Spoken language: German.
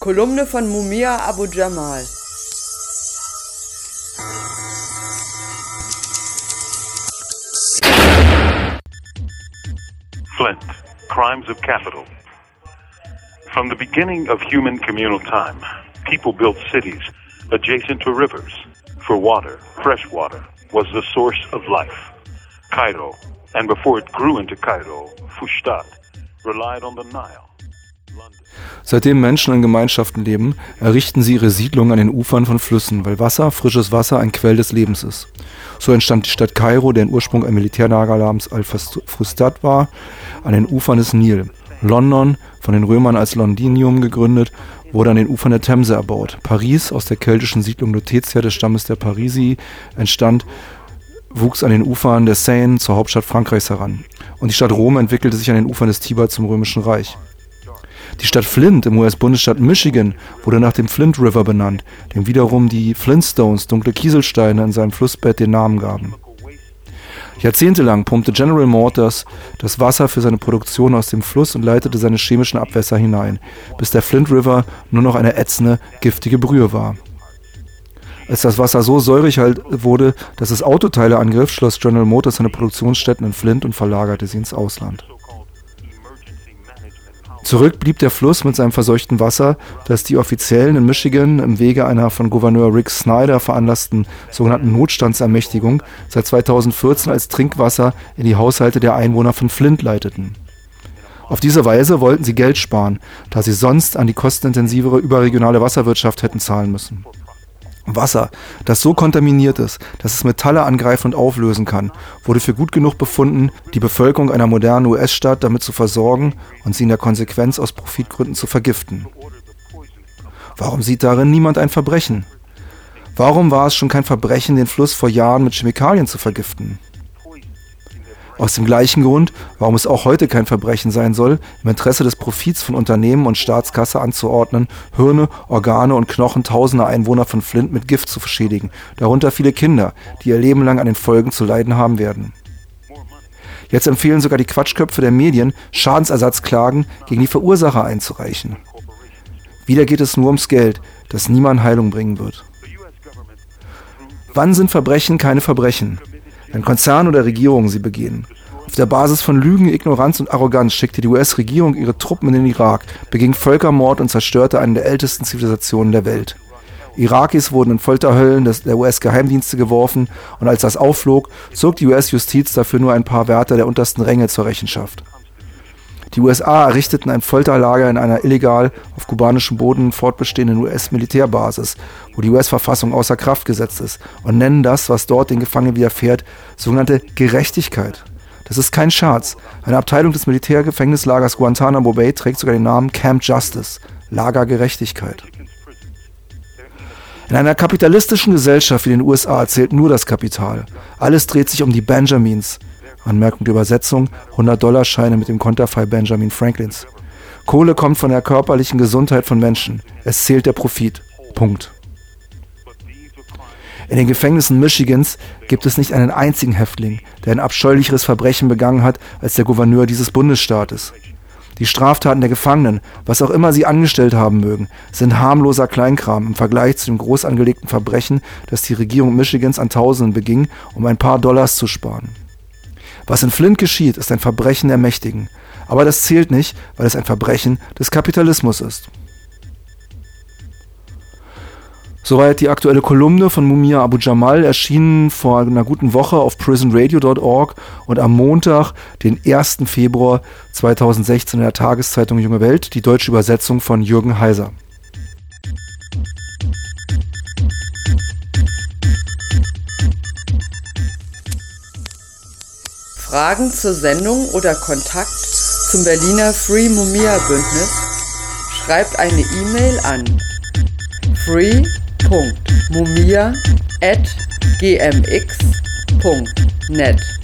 Kolumne von Mumia Abu Jamal. Flint, Crimes of Capital. From the beginning of human communal time, people built cities adjacent to rivers, for water, fresh water, was the source of life. Cairo, and before it grew into Cairo, Fustat, relied on the Nile. Seitdem Menschen in Gemeinschaften leben, errichten sie ihre Siedlungen an den Ufern von Flüssen, weil Wasser, frisches Wasser, ein Quell des Lebens ist. So entstand die Stadt Kairo, deren Ursprung ein Militärlager namens Al-Fustat war, an den Ufern des Nil. London, von den Römern als Londinium gegründet, wurde an den Ufern der Themse erbaut. Paris, aus der keltischen Siedlung Lutetia des Stammes der Parisi entstand, wuchs an den Ufern der Seine zur Hauptstadt Frankreichs heran. Und die Stadt Rom entwickelte sich an den Ufern des Tiber zum Römischen Reich. Die Stadt Flint im US-Bundesstaat Michigan wurde nach dem Flint River benannt, dem wiederum die Flintstones, dunkle Kieselsteine, in seinem Flussbett den Namen gaben. Jahrzehntelang pumpte General Motors das Wasser für seine Produktion aus dem Fluss und leitete seine chemischen Abwässer hinein, bis der Flint River nur noch eine ätzende, giftige Brühe war. Als das Wasser so säurig halt wurde, dass es Autoteile angriff, schloss General Motors seine Produktionsstätten in Flint und verlagerte sie ins Ausland. Zurück blieb der Fluss mit seinem verseuchten Wasser, das die Offiziellen in Michigan im Wege einer von Gouverneur Rick Snyder veranlassten sogenannten Notstandsermächtigung seit 2014 als Trinkwasser in die Haushalte der Einwohner von Flint leiteten. Auf diese Weise wollten sie Geld sparen, da sie sonst an die kostenintensivere überregionale Wasserwirtschaft hätten zahlen müssen. Wasser, das so kontaminiert ist, dass es Metalle angreifen und auflösen kann, wurde für gut genug befunden, die Bevölkerung einer modernen US-Stadt damit zu versorgen und sie in der Konsequenz aus Profitgründen zu vergiften. Warum sieht darin niemand ein Verbrechen? Warum war es schon kein Verbrechen, den Fluss vor Jahren mit Chemikalien zu vergiften? Aus dem gleichen Grund, warum es auch heute kein Verbrechen sein soll, im Interesse des Profits von Unternehmen und Staatskasse anzuordnen, Hirne, Organe und Knochen tausender Einwohner von Flint mit Gift zu verschädigen, darunter viele Kinder, die ihr Leben lang an den Folgen zu leiden haben werden. Jetzt empfehlen sogar die Quatschköpfe der Medien, Schadensersatzklagen gegen die Verursacher einzureichen. Wieder geht es nur ums Geld, das niemand Heilung bringen wird. Wann sind Verbrechen keine Verbrechen? Wenn Konzern oder Regierungen sie begehen. Auf der Basis von Lügen, Ignoranz und Arroganz schickte die US-Regierung ihre Truppen in den Irak, beging Völkermord und zerstörte eine der ältesten Zivilisationen der Welt. Irakis wurden in Folterhöllen der US-Geheimdienste geworfen und als das aufflog, zog die US-Justiz dafür nur ein paar Wärter der untersten Ränge zur Rechenschaft. Die USA errichteten ein Folterlager in einer illegal auf kubanischem Boden fortbestehenden US-Militärbasis, wo die US-Verfassung außer Kraft gesetzt ist, und nennen das, was dort den Gefangenen widerfährt, sogenannte Gerechtigkeit. Das ist kein Scherz. Eine Abteilung des Militärgefängnislagers Guantanamo Bay trägt sogar den Namen Camp Justice, Lager Gerechtigkeit. In einer kapitalistischen Gesellschaft wie den USA zählt nur das Kapital. Alles dreht sich um die Benjamins, Anmerkung der Übersetzung, 100-Dollar-Scheine mit dem Konterfei Benjamin Franklins. Kohle kommt von der körperlichen Gesundheit von Menschen. Es zählt der Profit. Punkt. In den Gefängnissen Michigans gibt es nicht einen einzigen Häftling, der ein abscheulicheres Verbrechen begangen hat als der Gouverneur dieses Bundesstaates. Die Straftaten der Gefangenen, was auch immer sie angestellt haben mögen, sind harmloser Kleinkram im Vergleich zu dem groß angelegten Verbrechen, das die Regierung Michigans an Tausenden beging, um ein paar Dollars zu sparen. Was in Flint geschieht, ist ein Verbrechen der Mächtigen. Aber das zählt nicht, weil es ein Verbrechen des Kapitalismus ist. Soweit die aktuelle Kolumne von Mumia Abu Jamal, erschienen vor einer guten Woche auf prisonradio.org und am Montag, den 1. Februar 2016 in der Tageszeitung Junge Welt, die deutsche Übersetzung von Jürgen Heiser. Fragen zur Sendung oder Kontakt zum Berliner Free Mumia Bündnis, schreibt eine E-Mail an free.mumia@gmx.net.